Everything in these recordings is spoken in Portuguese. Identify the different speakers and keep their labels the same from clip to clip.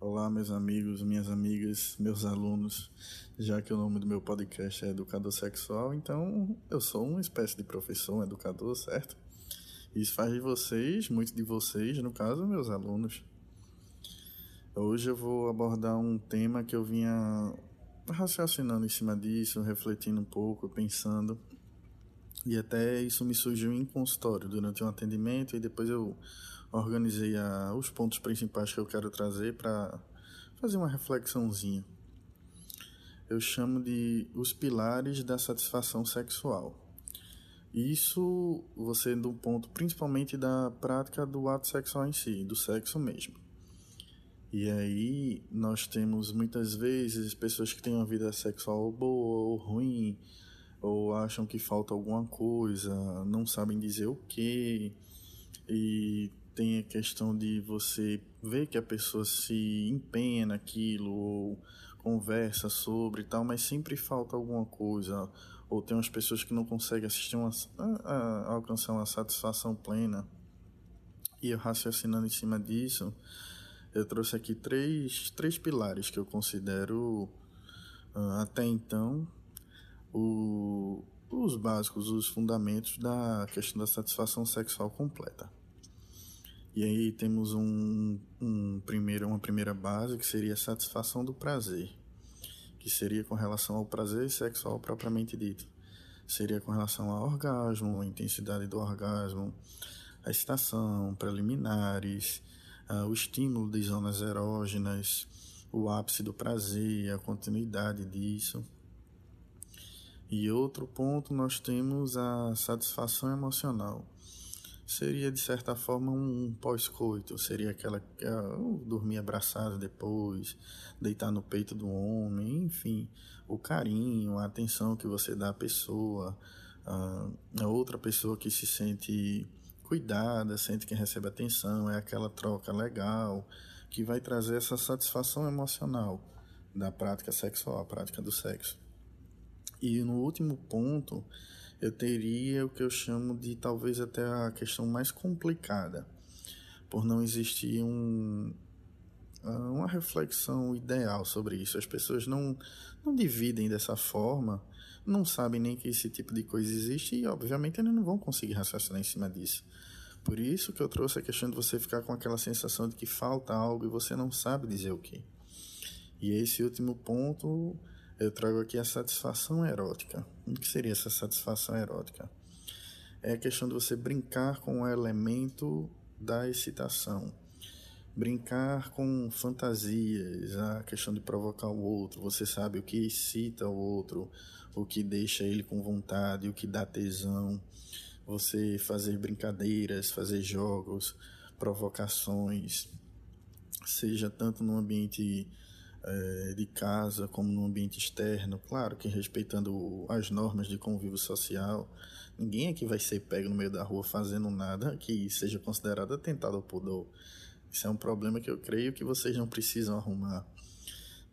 Speaker 1: Olá, meus amigos, minhas amigas, meus alunos. Já que o nome do meu podcast é Educador Sexual, então eu sou uma espécie de professor, um educador, certo? Isso faz de vocês, muitos de vocês, no caso, meus alunos. Hoje eu vou abordar um tema que eu vinha raciocinando em cima disso, refletindo um pouco, pensando. E até isso me surgiu em consultório durante um atendimento e depois eu organizei a, os pontos principais que eu quero trazer para fazer uma reflexãozinha. Eu chamo de os pilares da satisfação sexual. Isso você do ponto principalmente da prática do ato sexual em si, do sexo mesmo. E aí nós temos muitas vezes pessoas que têm uma vida sexual boa ou ruim, ou acham que falta alguma coisa, não sabem dizer o que, e tem a questão de você ver que a pessoa se empenha naquilo ou conversa sobre e tal, mas sempre falta alguma coisa. Ou tem umas pessoas que não conseguem assistir uma, a, a, alcançar uma satisfação plena. E eu raciocinando em cima disso, eu trouxe aqui três, três pilares que eu considero uh, até então o, os básicos, os fundamentos da questão da satisfação sexual completa. E aí temos um, um primeiro, uma primeira base que seria a satisfação do prazer, que seria com relação ao prazer sexual propriamente dito. Seria com relação ao orgasmo, a intensidade do orgasmo, a excitação, preliminares, uh, o estímulo de zonas erógenas, o ápice do prazer, a continuidade disso. E outro ponto nós temos a satisfação emocional seria de certa forma um pós-coito, seria aquela uh, dormir abraçado depois, deitar no peito do homem, enfim, o carinho, a atenção que você dá à pessoa, a outra pessoa que se sente cuidada, sente que recebe atenção, é aquela troca legal que vai trazer essa satisfação emocional da prática sexual, a prática do sexo. E no último ponto, eu teria o que eu chamo de talvez até a questão mais complicada, por não existir um, ah, uma reflexão ideal sobre isso. As pessoas não, não dividem dessa forma, não sabem nem que esse tipo de coisa existe e, obviamente, eles não vão conseguir raciocinar em cima disso. Por isso que eu trouxe a questão de você ficar com aquela sensação de que falta algo e você não sabe dizer o que. E esse último ponto eu trago aqui a satisfação erótica. O que seria essa satisfação erótica? É a questão de você brincar com o elemento da excitação. Brincar com fantasias, a questão de provocar o outro. Você sabe o que excita o outro, o que deixa ele com vontade, o que dá tesão. Você fazer brincadeiras, fazer jogos, provocações, seja tanto no ambiente é, de casa como no ambiente externo, claro que respeitando as normas de convívio social. Ninguém aqui vai ser pego no meio da rua fazendo nada que seja considerado atentado ao pudor. Isso é um problema que eu creio que vocês não precisam arrumar.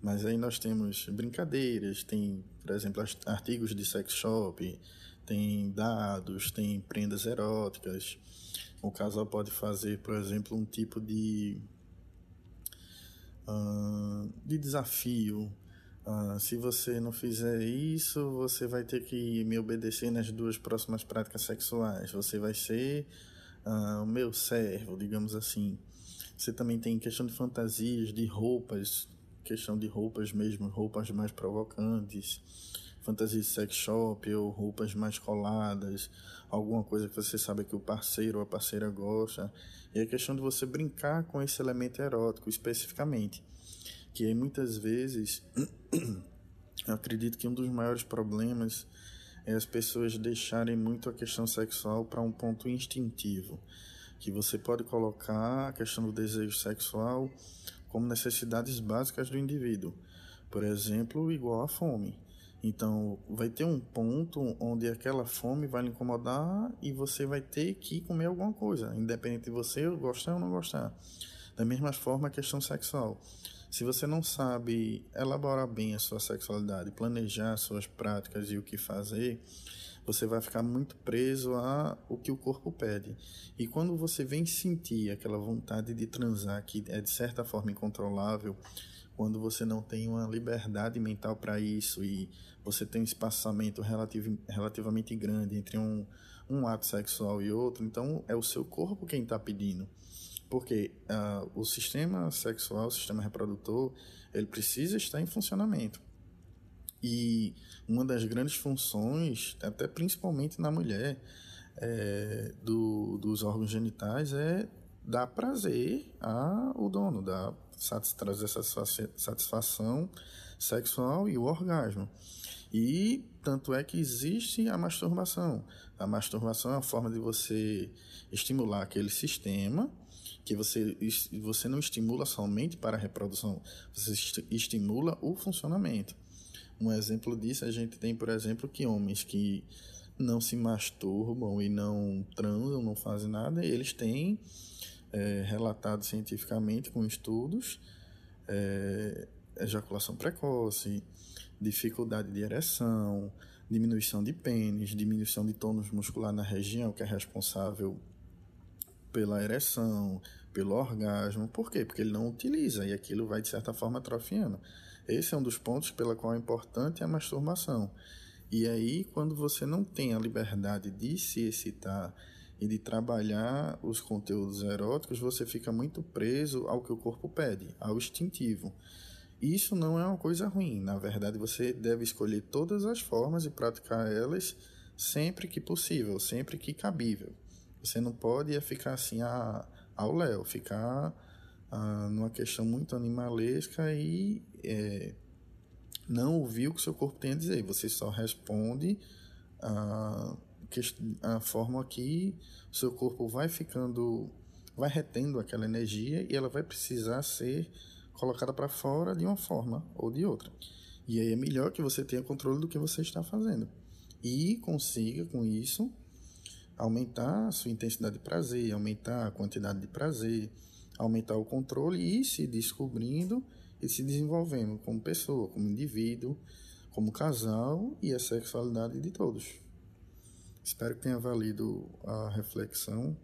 Speaker 1: Mas aí nós temos brincadeiras, tem, por exemplo, artigos de sex shop, tem dados, tem prendas eróticas. O casal pode fazer, por exemplo, um tipo de de desafio. Uh, se você não fizer isso, você vai ter que me obedecer nas duas próximas práticas sexuais. Você vai ser uh, o meu servo, digamos assim. Você também tem questão de fantasias, de roupas, questão de roupas mesmo, roupas mais provocantes fantasia de sex shop ou roupas mais coladas, alguma coisa que você sabe que o parceiro ou a parceira gosta. E a questão de você brincar com esse elemento erótico especificamente. Que muitas vezes acredito que um dos maiores problemas é as pessoas deixarem muito a questão sexual para um ponto instintivo. Que você pode colocar a questão do desejo sexual como necessidades básicas do indivíduo. Por exemplo, igual a fome. Então, vai ter um ponto onde aquela fome vai lhe incomodar e você vai ter que comer alguma coisa, independente de você gostar ou não gostar. Da mesma forma, a questão sexual. Se você não sabe elaborar bem a sua sexualidade, planejar suas práticas e o que fazer, você vai ficar muito preso a o que o corpo pede. E quando você vem sentir aquela vontade de transar que é de certa forma incontrolável, quando você não tem uma liberdade mental para isso e você tem um espaçamento relativ, relativamente grande entre um, um ato sexual e outro, então é o seu corpo quem está pedindo. Porque uh, o sistema sexual, o sistema reprodutor, ele precisa estar em funcionamento. E uma das grandes funções, até principalmente na mulher, é, do, dos órgãos genitais é dar prazer ao dono, dar, trazer satisfação sexual e o orgasmo. E tanto é que existe a masturbação. A masturbação é uma forma de você estimular aquele sistema que você, você não estimula somente para a reprodução, você estimula o funcionamento. Um exemplo disso a gente tem, por exemplo, que homens que não se masturbam e não transam, não fazem nada, eles têm é, relatado cientificamente com estudos é, ejaculação precoce, dificuldade de ereção, diminuição de pênis, diminuição de tônus muscular na região que é responsável pela ereção, pelo orgasmo. Por quê? Porque ele não utiliza e aquilo vai de certa forma atrofiando. Esse é um dos pontos pela qual é importante a masturbação. E aí, quando você não tem a liberdade de se excitar e de trabalhar os conteúdos eróticos, você fica muito preso ao que o corpo pede, ao instintivo. Isso não é uma coisa ruim, na verdade, você deve escolher todas as formas e praticar elas sempre que possível, sempre que cabível. Você não pode ficar assim a, ao léu, ficar ah, numa questão muito animalesca e é, não ouvir o que seu corpo tem a dizer. Você só responde a, a forma que seu corpo vai ficando, vai retendo aquela energia e ela vai precisar ser colocada para fora de uma forma ou de outra. E aí é melhor que você tenha controle do que você está fazendo. E consiga, com isso, aumentar a sua intensidade de prazer, aumentar a quantidade de prazer, aumentar o controle e se descobrindo e se desenvolvendo como pessoa, como indivíduo, como casal e a sexualidade de todos. Espero que tenha valido a reflexão.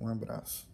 Speaker 1: Um abraço.